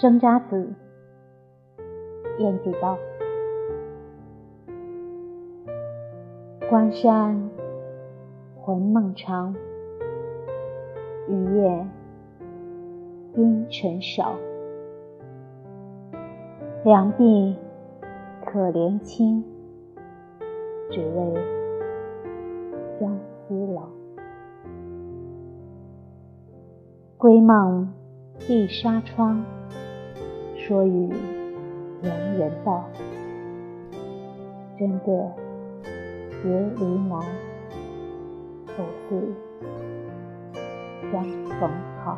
生查子，晏几道。关山魂梦长，雨夜阴沉少。两鬓可怜卿，只为相思老。归梦碧纱窗，说与人人道。真的别离难，偶似相逢好。